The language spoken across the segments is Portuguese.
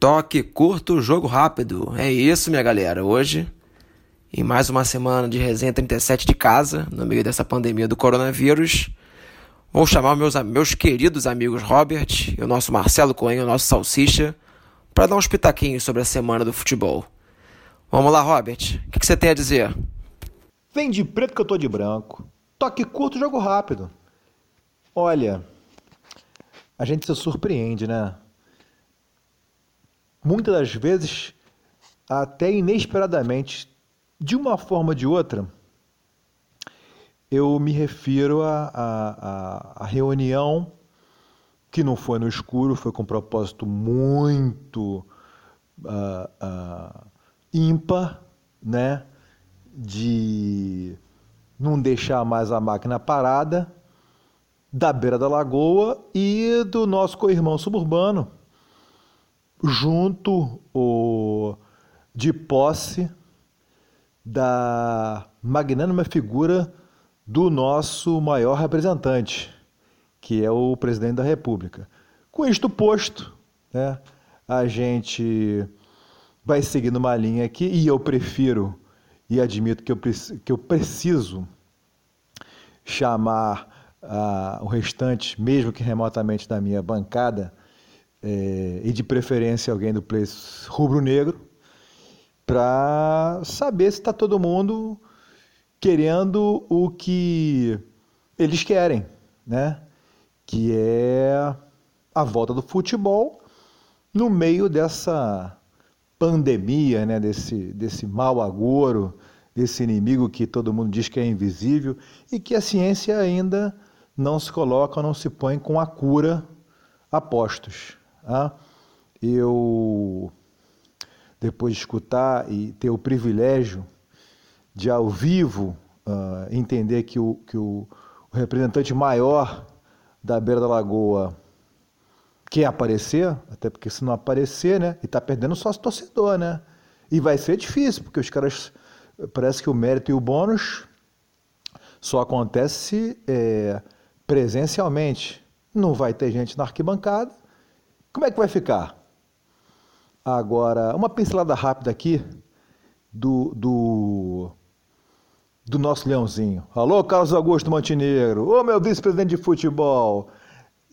Toque curto, jogo rápido. É isso, minha galera. Hoje, em mais uma semana de resenha 37 de casa, no meio dessa pandemia do coronavírus, vou chamar meus, meus queridos amigos Robert e o nosso Marcelo Cohen, o nosso Salsicha, para dar uns pitaquinhos sobre a semana do futebol. Vamos lá, Robert. O que, que você tem a dizer? Vem de preto que eu tô de branco. Toque curto, jogo rápido. Olha, a gente se surpreende, né? Muitas das vezes, até inesperadamente, de uma forma ou de outra, eu me refiro à reunião que não foi no escuro, foi com um propósito muito uh, uh, ímpar, né? De não deixar mais a máquina parada, da beira da lagoa e do nosso co-irmão suburbano, junto o, de posse da magnânima figura do nosso maior representante, que é o presidente da República. Com isto posto, né, a gente vai seguindo uma linha aqui e eu prefiro e admito que eu, que eu preciso chamar uh, o restante, mesmo que remotamente da minha bancada, é, e de preferência alguém do Place rubro-negro, para saber se está todo mundo querendo o que eles querem, né? Que é a volta do futebol no meio dessa pandemia, né? Desse, desse mal agouro, desse inimigo que todo mundo diz que é invisível e que a ciência ainda não se coloca, não se põe com a cura a postos. Eu, depois de escutar e ter o privilégio de, ao vivo, entender que, o, que o, o representante maior da beira da lagoa quer aparecer, até porque se não aparecer, né, e está perdendo sócio torcedor, né? E vai ser difícil, porque os caras, parece que o mérito e o bônus só acontece é, presencialmente. Não vai ter gente na arquibancada como é que vai ficar? Agora, uma pincelada rápida aqui do, do, do nosso leãozinho. Alô, Carlos Augusto Montenegro. Ô, meu vice-presidente de futebol.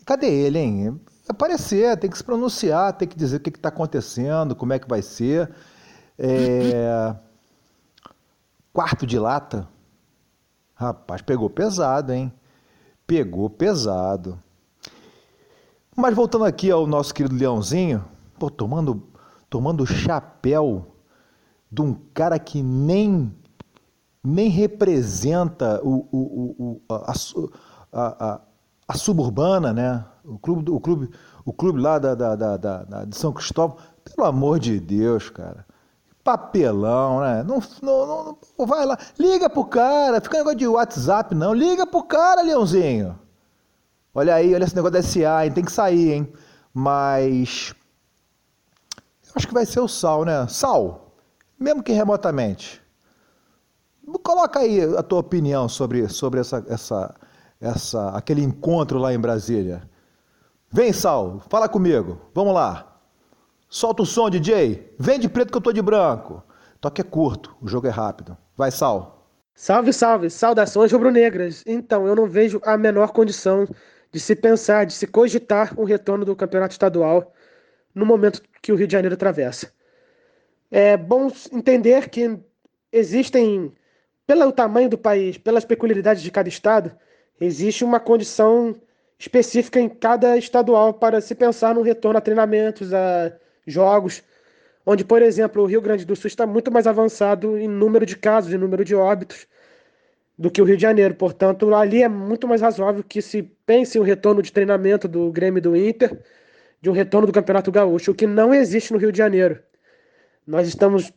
Cadê ele, hein? Aparecer, tem que se pronunciar, tem que dizer o que está acontecendo, como é que vai ser. É... Quarto de lata? Rapaz, pegou pesado, hein? Pegou pesado. Mas voltando aqui ao nosso querido Leãozinho, pô, tomando, tomando chapéu de um cara que nem, nem representa o, o, o, a, a, a, a, suburbana, né? O clube, o clube, o clube lá da, da, da, da, de São Cristóvão. Pelo amor de Deus, cara. Papelão, né? Não, não, não, vai lá. Liga pro cara. Fica negócio de WhatsApp, não. Liga pro cara, Leãozinho. Olha aí, olha esse negócio da SA, hein? tem que sair, hein? Mas. Eu acho que vai ser o Sal, né? Sal, mesmo que remotamente. Coloca aí a tua opinião sobre, sobre essa, essa, essa, aquele encontro lá em Brasília. Vem, Sal, fala comigo. Vamos lá. Solta o som, DJ. Vem de preto que eu tô de branco. Toque é curto, o jogo é rápido. Vai, Sal. Salve, salve. Saudações rubro-negras. Então, eu não vejo a menor condição de se pensar, de se cogitar um retorno do campeonato estadual no momento que o Rio de Janeiro atravessa. É bom entender que existem, pelo tamanho do país, pelas peculiaridades de cada estado, existe uma condição específica em cada estadual para se pensar no retorno a treinamentos, a jogos, onde, por exemplo, o Rio Grande do Sul está muito mais avançado em número de casos, em número de óbitos, do que o Rio de Janeiro. Portanto, ali é muito mais razoável que se pense o retorno de treinamento do Grêmio e do Inter, de um retorno do Campeonato Gaúcho, o que não existe no Rio de Janeiro. Nós estamos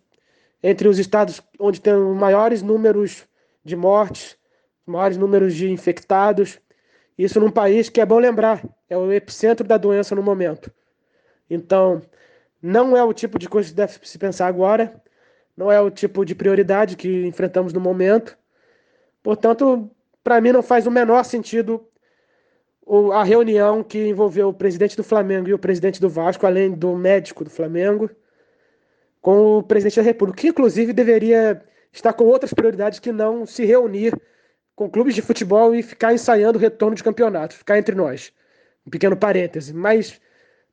entre os estados onde tem maiores números de mortes, maiores números de infectados. Isso num país que é bom lembrar, é o epicentro da doença no momento. Então, não é o tipo de coisa que deve se pensar agora, não é o tipo de prioridade que enfrentamos no momento. Portanto, para mim não faz o menor sentido a reunião que envolveu o presidente do Flamengo e o presidente do Vasco, além do médico do Flamengo, com o presidente da República, que inclusive deveria estar com outras prioridades que não se reunir com clubes de futebol e ficar ensaiando o retorno de campeonatos, ficar entre nós. Um pequeno parêntese. Mas,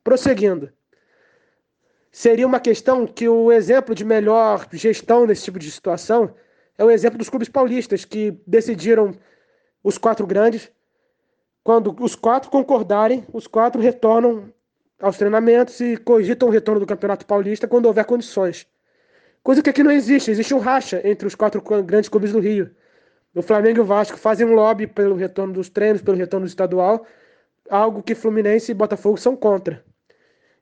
prosseguindo, seria uma questão que o exemplo de melhor gestão nesse tipo de situação é o exemplo dos clubes paulistas, que decidiram os quatro grandes. Quando os quatro concordarem, os quatro retornam aos treinamentos e cogitam o retorno do Campeonato Paulista quando houver condições. Coisa que aqui não existe. Existe um racha entre os quatro grandes clubes do Rio. O Flamengo e o Vasco fazem um lobby pelo retorno dos treinos, pelo retorno do estadual, algo que Fluminense e Botafogo são contra.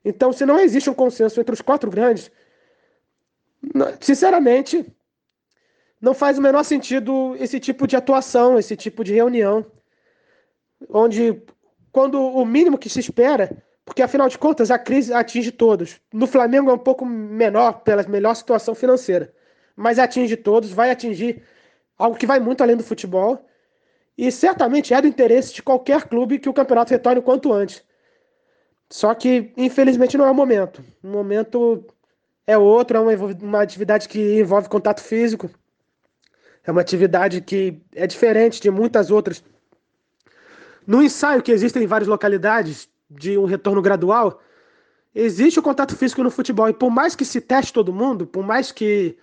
Então, se não existe um consenso entre os quatro grandes, sinceramente, não faz o menor sentido esse tipo de atuação, esse tipo de reunião, onde, quando o mínimo que se espera, porque afinal de contas a crise atinge todos. No Flamengo é um pouco menor, pela melhor situação financeira, mas atinge todos, vai atingir algo que vai muito além do futebol. E certamente é do interesse de qualquer clube que o campeonato retorne o quanto antes. Só que, infelizmente, não é o momento. O momento é outro, é uma, uma atividade que envolve contato físico. É uma atividade que é diferente de muitas outras. No ensaio que existe em várias localidades de um retorno gradual, existe o contato físico no futebol. E por mais que se teste todo mundo, por mais que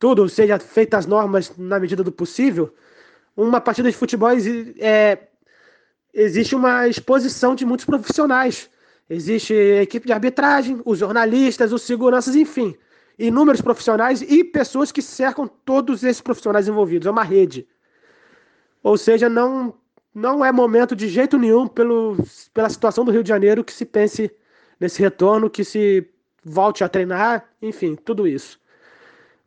tudo seja feito as normas na medida do possível, uma partida de futebol é, existe uma exposição de muitos profissionais. Existe a equipe de arbitragem, os jornalistas, os seguranças, enfim. Inúmeros profissionais e pessoas que cercam todos esses profissionais envolvidos. É uma rede. Ou seja, não, não é momento de jeito nenhum, pelo, pela situação do Rio de Janeiro, que se pense nesse retorno, que se volte a treinar, enfim, tudo isso.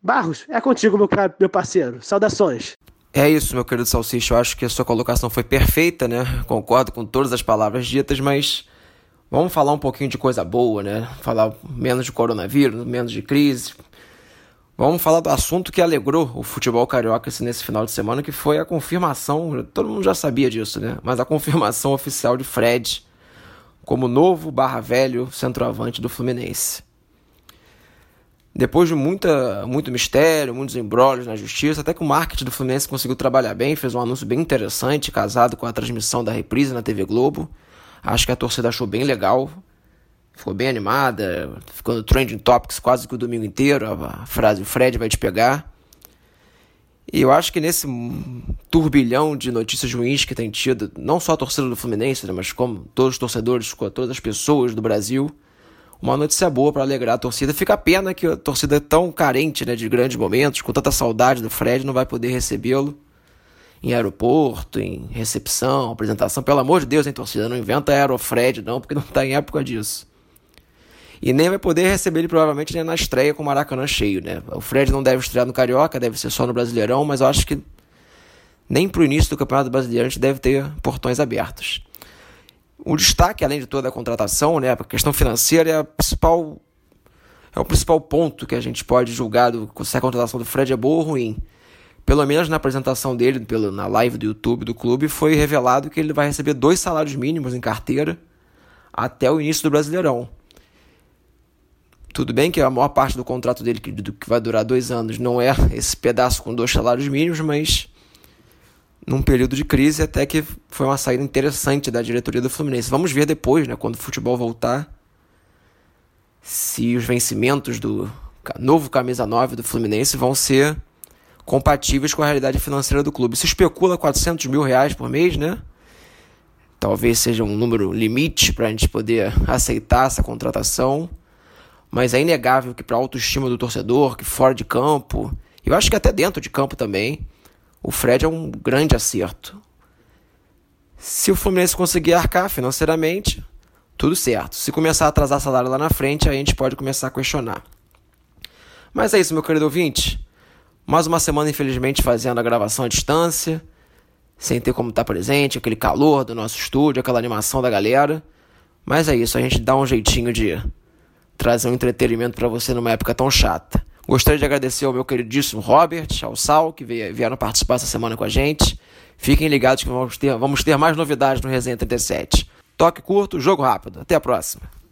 Barros, é contigo, meu, meu parceiro. Saudações. É isso, meu querido Salsicha. Eu acho que a sua colocação foi perfeita, né? Concordo com todas as palavras ditas, mas vamos falar um pouquinho de coisa boa, né? Falar menos de coronavírus, menos de crise. Vamos falar do assunto que alegrou o futebol carioca nesse final de semana, que foi a confirmação, todo mundo já sabia disso, né? Mas a confirmação oficial de Fred como novo barra velho centroavante do Fluminense. Depois de muita, muito mistério, muitos embrólios na justiça, até que o marketing do Fluminense conseguiu trabalhar bem, fez um anúncio bem interessante, casado com a transmissão da reprise na TV Globo. Acho que a torcida achou bem legal, ficou bem animada, ficou no trending topics quase que o domingo inteiro, a frase o Fred vai te pegar. E eu acho que nesse turbilhão de notícias ruins que tem tido, não só a torcida do Fluminense, né, mas como todos os torcedores, todas as pessoas do Brasil, uma notícia boa para alegrar a torcida. Fica a pena que a torcida é tão carente né, de grandes momentos, com tanta saudade do Fred, não vai poder recebê-lo em aeroporto, em recepção, apresentação. Pelo amor de Deus, hein, torcida? Não inventa Aerofred, não, porque não está em época disso. E nem vai poder receber ele provavelmente nem na estreia com o Maracanã cheio, né? O Fred não deve estrear no Carioca, deve ser só no Brasileirão, mas eu acho que nem pro início do Campeonato Brasileiro a gente deve ter portões abertos. O destaque, além de toda a contratação, né, a questão financeira é a principal é o principal ponto que a gente pode julgar do, se a contratação do Fred é boa ou ruim. Pelo menos na apresentação dele, pelo, na live do YouTube do clube, foi revelado que ele vai receber dois salários mínimos em carteira até o início do Brasileirão. Tudo bem que a maior parte do contrato dele, que, que vai durar dois anos, não é esse pedaço com dois salários mínimos, mas num período de crise, até que foi uma saída interessante da diretoria do Fluminense. Vamos ver depois, né, quando o futebol voltar, se os vencimentos do novo camisa 9 do Fluminense vão ser compatíveis com a realidade financeira do clube. Se especula 400 mil reais por mês, né? Talvez seja um número limite para a gente poder aceitar essa contratação, mas é inegável que para a autoestima do torcedor, que fora de campo, eu acho que até dentro de campo também, o Fred é um grande acerto. Se o Fluminense conseguir arcar financeiramente, tudo certo. Se começar a atrasar salário lá na frente, aí a gente pode começar a questionar. Mas é isso, meu querido ouvinte. Mais uma semana, infelizmente, fazendo a gravação à distância, sem ter como estar presente, aquele calor do nosso estúdio, aquela animação da galera. Mas é isso, a gente dá um jeitinho de trazer um entretenimento para você numa época tão chata. Gostaria de agradecer ao meu queridíssimo Robert, ao Sal, que vieram participar essa semana com a gente. Fiquem ligados que vamos ter, vamos ter mais novidades no Resenha 37. Toque curto, jogo rápido. Até a próxima.